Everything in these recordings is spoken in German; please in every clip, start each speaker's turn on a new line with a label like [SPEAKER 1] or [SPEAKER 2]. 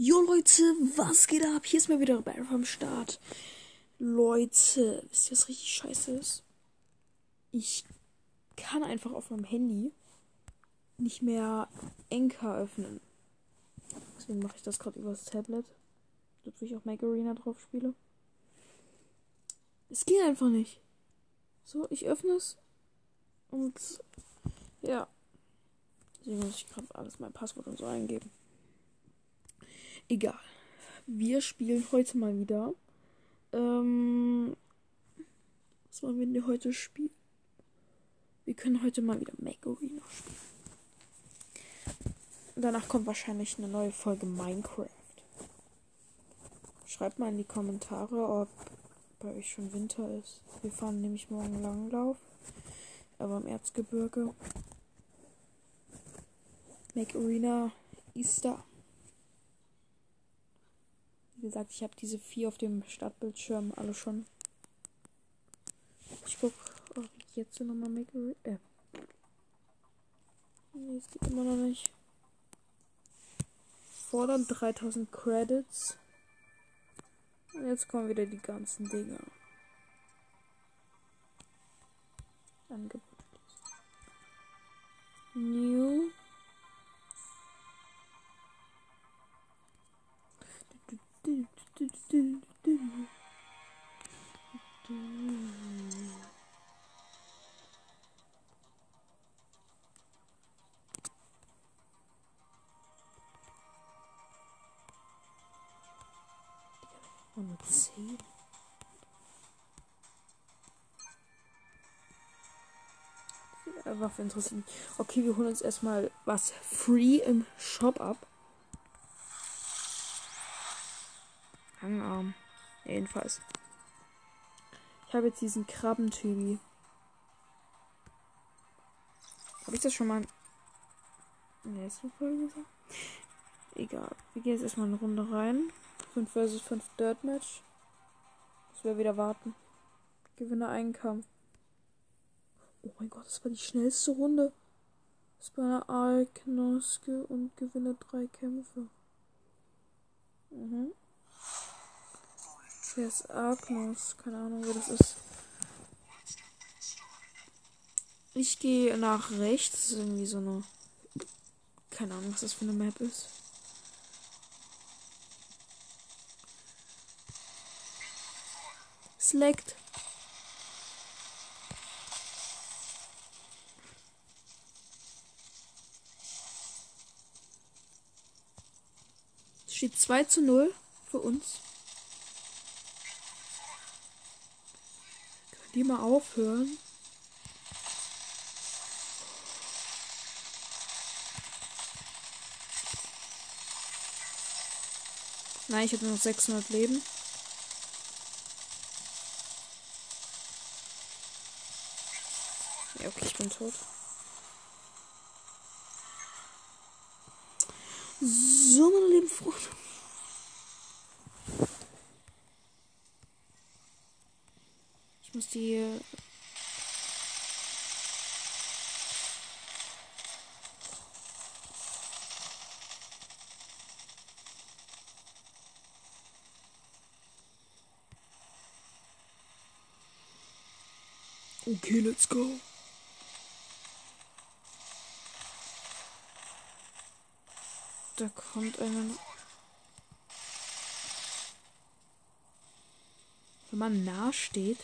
[SPEAKER 1] Jo Leute, was geht ab? Hier ist mal wieder Barry vom Start. Leute, wisst ihr, was richtig scheiße ist? Ich kann einfach auf meinem Handy nicht mehr Enker öffnen. Deswegen mache ich das gerade über das Tablet. Damit ich auch Make Arena drauf spiele. Es geht einfach nicht. So, ich öffne es. Und ja. Deswegen muss ich gerade alles mein Passwort und so eingeben. Egal. Wir spielen heute mal wieder. Ähm, was wollen wir denn heute spielen? Wir können heute mal wieder Make Arena spielen. Danach kommt wahrscheinlich eine neue Folge Minecraft. Schreibt mal in die Kommentare, ob bei euch schon Winter ist. Wir fahren nämlich morgen Langlauf. Aber im Erzgebirge. Make Arena. Wie gesagt, ich habe diese vier auf dem Startbildschirm alle schon. Ich guck, ob ich jetzt nochmal Make. Äh. Nee, es geht immer noch nicht. Fordern 3000 Credits. Und jetzt kommen wieder die ganzen Dinger. Angebot. New. Und 10. Waffe interessiert mich. Okay, wir holen uns erstmal was free im Shop ab. Hangarm. Jedenfalls. Ich habe jetzt diesen Krabbentybi. Habe ich das schon mal in der ersten Folge gesagt? Egal. Wir gehen jetzt erstmal eine Runde rein. 5 vs 5 Dirt Match. Müssen wir wieder warten. Gewinne einen Kampf. Oh mein Gott, das war die schnellste Runde. Das war eine Alknoske und gewinne drei Kämpfe. Mhm. Wer ist Agnos? Keine Ahnung, wer das ist. Ich gehe nach rechts. Das ist irgendwie so eine. Keine Ahnung, was das für eine Map ist. Select. Steht 2 zu 0 für uns. Können die mal aufhören? Nein, ich habe nur noch 600 Leben. Okay, ich bin tot. So, meine lieben Freunde. Ich muss die. Okay, let's go. Da kommt einer. Wenn man nah steht.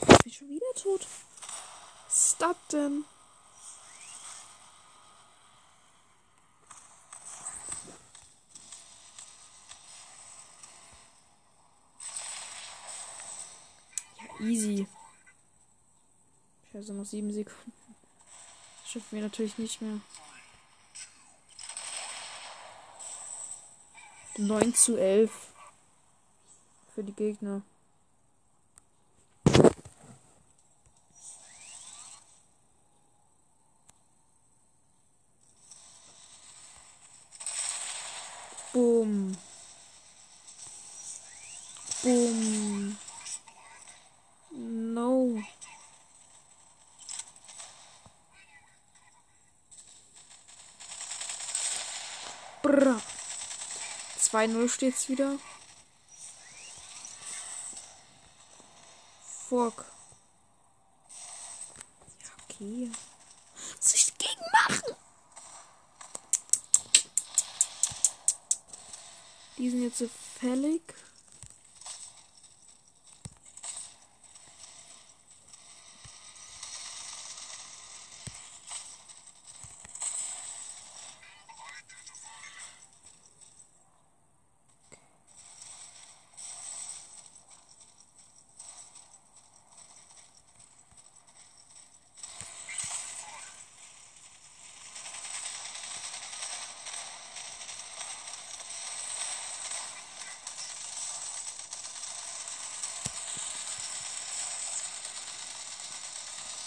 [SPEAKER 1] Ich bin schon wieder tot. Das denn? Ja, easy. Also noch sieben Sekunden. Schaffen wir natürlich nicht mehr. 9 zu 11 für die Gegner. 2-0 steht's wieder. Fuck. Ja, okay. Was ich dagegen machen? Die sind jetzt so fällig.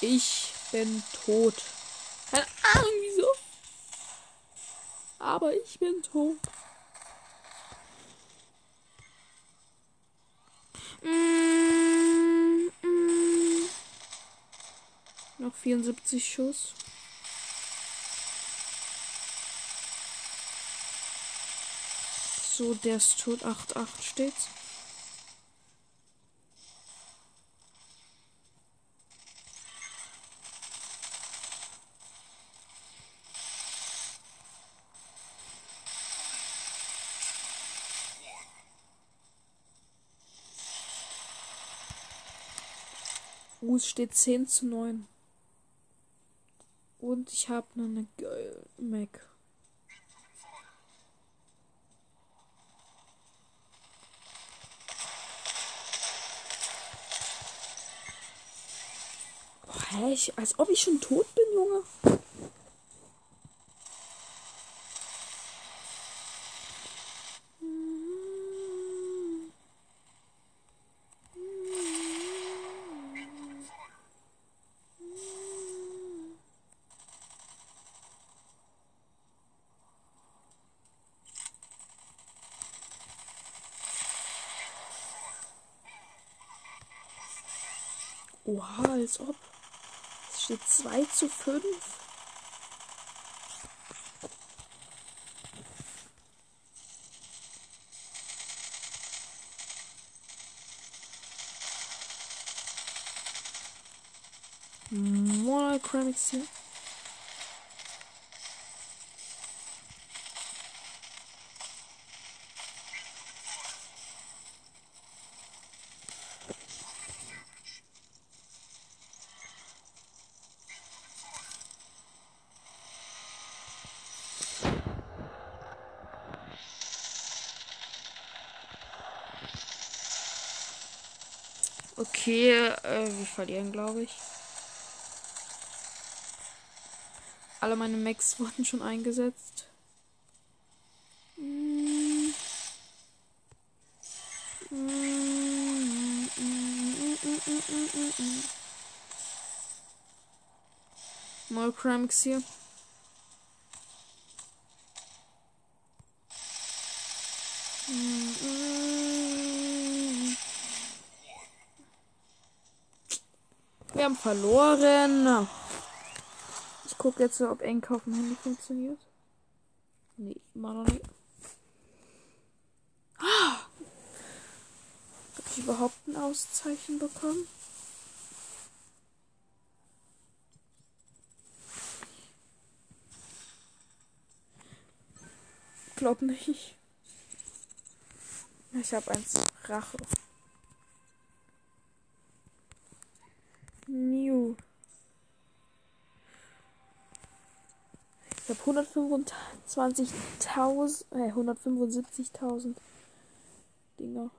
[SPEAKER 1] Ich bin tot. Keine Ahnung wieso. Aber ich bin tot. Mm, mm. Noch 74 Schuss. So, der ist tot. 8-8 steht's. Uh, es steht 10 zu 9. Und ich habe eine geile Mac. Boah, hä? Ich, als ob ich schon tot bin, Junge. Oha, als ob. Es steht 2 zu 5. Monochromix hier. Okay, äh, wir verlieren, glaube ich. Alle meine Max wurden schon eingesetzt. Mm. Mal Cramix hier. Wir haben verloren. Ich gucke jetzt, ob Enk auf dem Handy funktioniert. Nee, immer noch nicht. Ah! Hab ich überhaupt ein Auszeichen bekommen? Glaub nicht. Ich habe eins Rache. Ich habe 125.000, äh, 175.000 Dinger.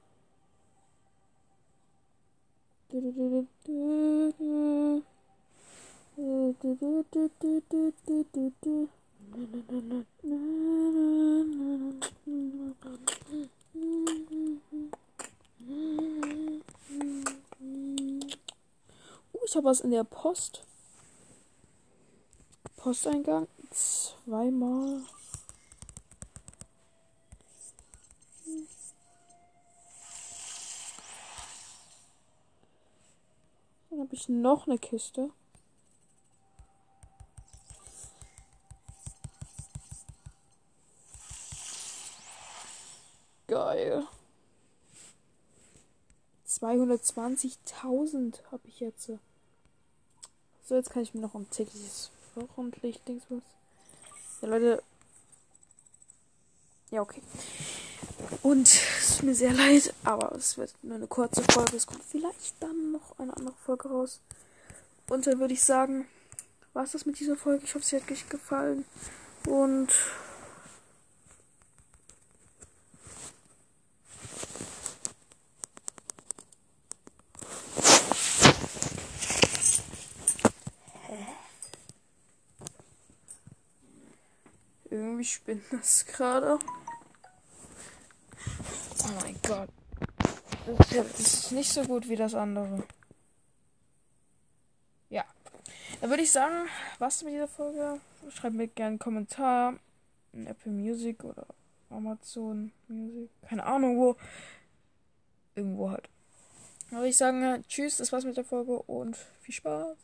[SPEAKER 1] ich habe was in der Post. Posteingang. Zweimal. Dann habe ich noch eine Kiste. geil. 220.000 habe ich jetzt. So, jetzt kann ich mir noch ein tägliches Wochenlicht-Dingsbums. Ja, Leute. Ja, okay. Und es ist mir sehr leid, aber es wird nur eine kurze Folge. Es kommt vielleicht dann noch eine andere Folge raus. Und dann würde ich sagen, war es das mit dieser Folge. Ich hoffe, sie hat euch gefallen. Und Irgendwie spinnt das gerade. Oh mein Gott. Das ist nicht so gut wie das andere. Ja. Dann würde ich sagen, was mit dieser Folge? Schreibt mir gerne einen Kommentar in Apple Music oder Amazon Music. Keine Ahnung wo. Irgendwo halt. Dann würde ich sagen, tschüss, das war's mit der Folge und viel Spaß.